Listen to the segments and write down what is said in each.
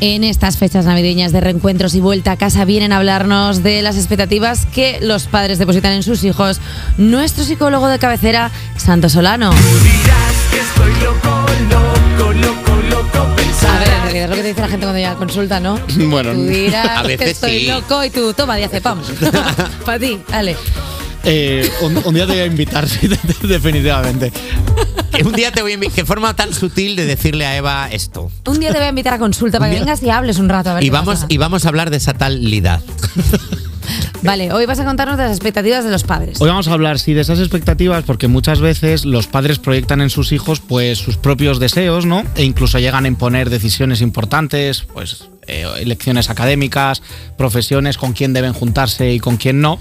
En estas fechas navideñas de reencuentros y vuelta a casa vienen a hablarnos de las expectativas que los padres depositan en sus hijos. Nuestro psicólogo de cabecera, Santo Solano. A ver, en realidad es lo que te dice la gente cuando llega a consulta, ¿no? Bueno, Tú dirás a veces que estoy sí. loco y tú, toma, diazepam. Para ti, dale. Eh, un, un día te voy a invitar, sí, definitivamente. Un día te voy a invitar. Qué forma tan sutil de decirle a Eva esto. Un día te voy a invitar a consulta para que vengas y hables un rato. A ver Y vamos, pasa. y vamos a hablar de esa talidad. Vale, hoy vas a contarnos de las expectativas de los padres. Hoy vamos a hablar, sí, de esas expectativas, porque muchas veces los padres proyectan en sus hijos, pues, sus propios deseos, ¿no? E incluso llegan a imponer decisiones importantes, pues, eh, elecciones académicas, profesiones, con quién deben juntarse y con quién no.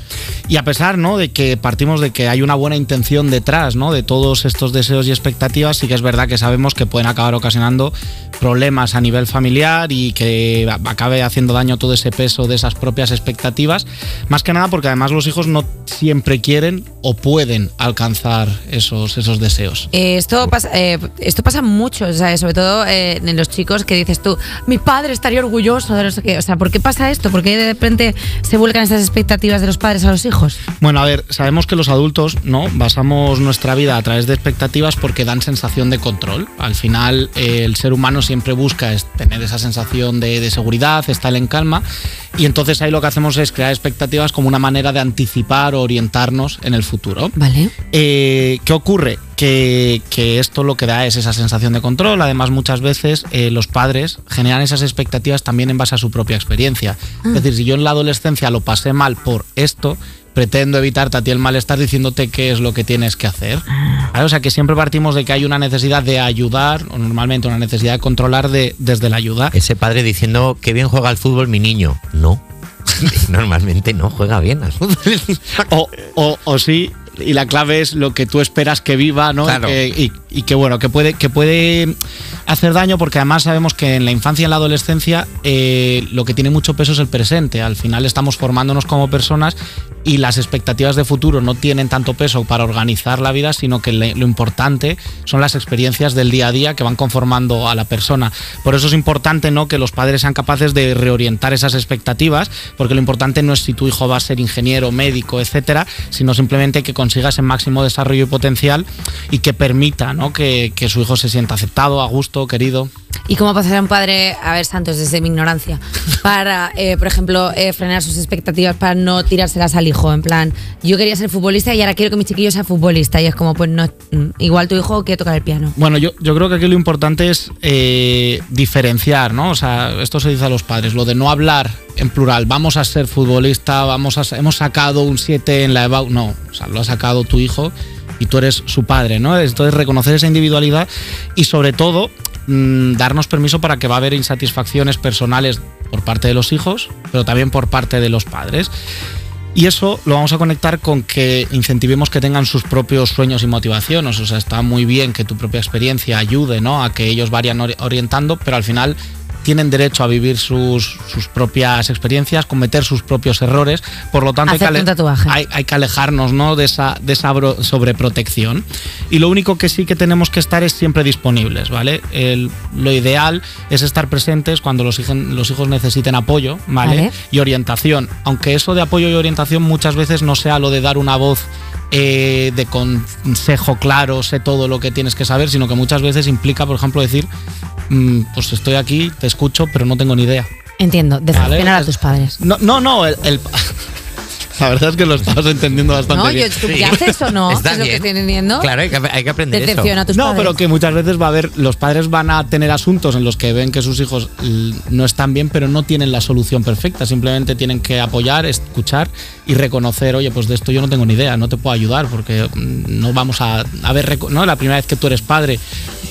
Y a pesar, ¿no? De que partimos de que hay una buena intención detrás, ¿no? De todos estos deseos y expectativas, sí que es verdad que sabemos que pueden acabar ocasionando problemas a nivel familiar y que acabe haciendo daño todo ese peso de esas propias expectativas. Más que nada porque además los hijos no siempre quieren o pueden alcanzar esos, esos deseos. Eh, esto, pasa, eh, esto pasa mucho, sea, sobre todo en los chicos que dices tú, mi padre estaría orgulloso de no sé qué. O sea, ¿por qué pasa esto? ¿Por qué de repente se vuelcan estas expectativas de los padres a los hijos? Bueno, a ver, sabemos que los adultos, ¿no? Basamos nuestra vida a través de expectativas porque dan sensación de control. Al final, eh, el ser humano siempre busca es tener esa sensación de, de seguridad, estar en calma. Y entonces ahí lo que hacemos es crear expectativas como una manera de anticipar o orientarnos en el futuro. Vale. Eh, ¿Qué ocurre? Que, que esto lo que da es esa sensación de control. Además, muchas veces eh, los padres generan esas expectativas también en base a su propia experiencia. Ah. Es decir, si yo en la adolescencia lo pasé mal por esto, pretendo evitarte a ti el malestar diciéndote qué es lo que tienes que hacer. ¿Vale? O sea que siempre partimos de que hay una necesidad de ayudar, o normalmente una necesidad de controlar de, desde la ayuda. Ese padre diciendo que bien juega al fútbol mi niño. No. Normalmente no juega bien al fútbol. o, o, o sí, y la clave es lo que tú esperas que viva, ¿no? Claro. Y que bueno, que puede, que puede hacer daño porque además sabemos que en la infancia y en la adolescencia eh, lo que tiene mucho peso es el presente. Al final estamos formándonos como personas y las expectativas de futuro no tienen tanto peso para organizar la vida, sino que lo importante son las experiencias del día a día que van conformando a la persona. Por eso es importante ¿no? que los padres sean capaces de reorientar esas expectativas, porque lo importante no es si tu hijo va a ser ingeniero, médico, etcétera, sino simplemente que consiga ese máximo desarrollo y potencial y que permita ¿no? que, que su hijo se sienta aceptado, a gusto, querido. ¿Y cómo pasará un padre, a ver, Santos, desde mi ignorancia, para, eh, por ejemplo, eh, frenar sus expectativas para no tirárselas al hijo? En plan, yo quería ser futbolista y ahora quiero que mi chiquillo sea futbolista. Y es como, pues no, mm, igual tu hijo quiere tocar el piano. Bueno, yo, yo creo que aquí lo importante es eh, diferenciar, ¿no? O sea, esto se dice a los padres, lo de no hablar en plural, vamos a ser futbolista, vamos a, hemos sacado un 7 en la EBAU, no, o sea, lo ha sacado tu hijo y tú eres su padre, ¿no? Entonces reconocer esa individualidad y sobre todo mm, darnos permiso para que va a haber insatisfacciones personales por parte de los hijos, pero también por parte de los padres. Y eso lo vamos a conectar con que incentivemos que tengan sus propios sueños y motivaciones. O sea, está muy bien que tu propia experiencia ayude ¿no? a que ellos vayan ori- orientando, pero al final tienen derecho a vivir sus, sus propias experiencias, cometer sus propios errores. Por lo tanto, hay que, hay- hay alejarnos ¿no? de esa, de esa sobreprotección. Y lo único que sí que tenemos que estar es siempre disponibles, ¿vale? El- lo ideal es estar presentes cuando los, hijos- los hijos necesiten apoyo, ¿vale? Vale. y orientación. Aunque eso de apoyo y orientación muchas veces no sea lo de dar una voz eh, de consejo claro, sé todo lo que tienes que saber, sino que muchas veces implica, por ejemplo, decir, mm, pues estoy aquí, te escucho, pero no tengo ni idea. Entiendo, decepcionar Vale. a tus padres. No, no, no, el, el- la verdad es que lo estabas entendiendo bastante No, yo, bien. ¿tú qué haces o no? Está es lo que estoy entendiendo. Claro, hay que, hay que aprender Decepciona a eso. tus No, padres. pero que muchas veces va a haber, los padres van a tener asuntos en los que ven que sus hijos no están bien, pero no tienen la solución perfecta. Simplemente tienen que apoyar, escuchar y reconocer, oye, pues de esto yo no tengo ni idea, no te puedo ayudar porque mm, no vamos a, a ver, no, la primera vez que tú eres padre.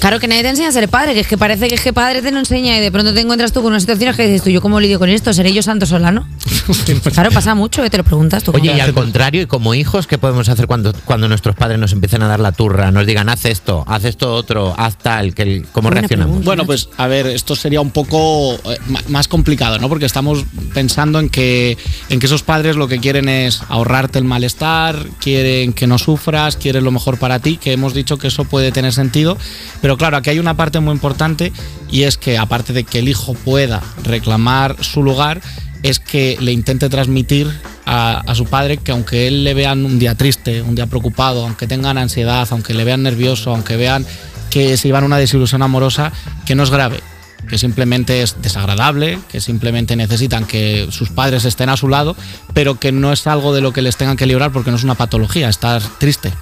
Claro que nadie te enseña a ser padre, que es que parece que es que padre te lo enseña y de pronto te encuentras tú con unas situaciones que dices tú, ¿yo cómo lidio con esto? ¿Seré yo Santo Solano? Claro, pasa mucho, ¿eh? te lo preguntas tú. Oye, y al contrario, y como hijos, ¿qué podemos hacer cuando, cuando nuestros padres nos empiezan a dar la turra? Nos digan, haz esto, haz esto otro, haz tal, que, ¿cómo Buena reaccionamos? pregunta. Bueno, pues a ver, esto sería un poco eh, más complicado, ¿no? Porque estamos pensando en que, en que esos padres lo que quieren es ahorrarte el malestar, quieren que no sufras, quieren lo mejor para ti, que hemos dicho que eso puede tener sentido. Pero claro, aquí hay una parte muy importante y es que aparte de que el hijo pueda reclamar su lugar, es que le intente transmitir a, su padre que aunque él le vean un día triste, un día preocupado, aunque tengan ansiedad, aunque le vean nervioso, aunque vean que se iban una desilusión amorosa, que no es grave, que simplemente es desagradable, que simplemente necesitan que sus padres estén a su lado, pero que no es algo de lo que les tengan que librar porque no es una patología, estar triste.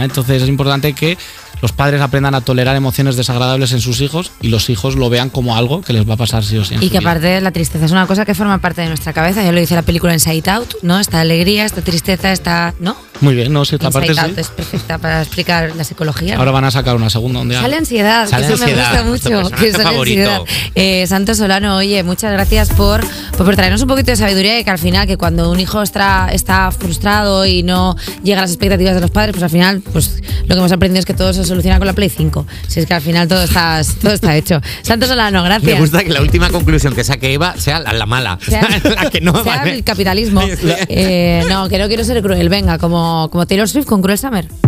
Entonces es importante que los padres aprendan a tolerar emociones desagradables en sus hijos y los hijos lo vean como algo que les va a pasar sí o sí. en Y que vida. aparte la tristeza es una cosa que forma parte de nuestra cabeza, ya lo dice la película Inside Out, ¿no? Esta alegría, esta tristeza, esta... ¿no? Muy bien, no, sí, esta parte sí. Es perfecta para explicar la psicología. Ahora van a sacar una segunda un día. Sale ansiedad, Sale que eso ansiedad, me gusta nuestro mucho. Que sale favorito. ansiedad. Eh, Santos Solano, oye, muchas gracias por, por traernos un poquito de sabiduría y que al final, que cuando un hijo está, está frustrado y no llega a las expectativas de los padres, pues al final, pues lo que hemos aprendido es que todo se soluciona con la Play 5. Si es que al final todo está, todo está hecho. Santos Solano, gracias. Me gusta que la última conclusión que saque Eva sea la, la mala. sea, la que no sea vale. el capitalismo. Eh, no, que no quiero ser cruel. Venga, como, Taylor Swift con Cruel Summer.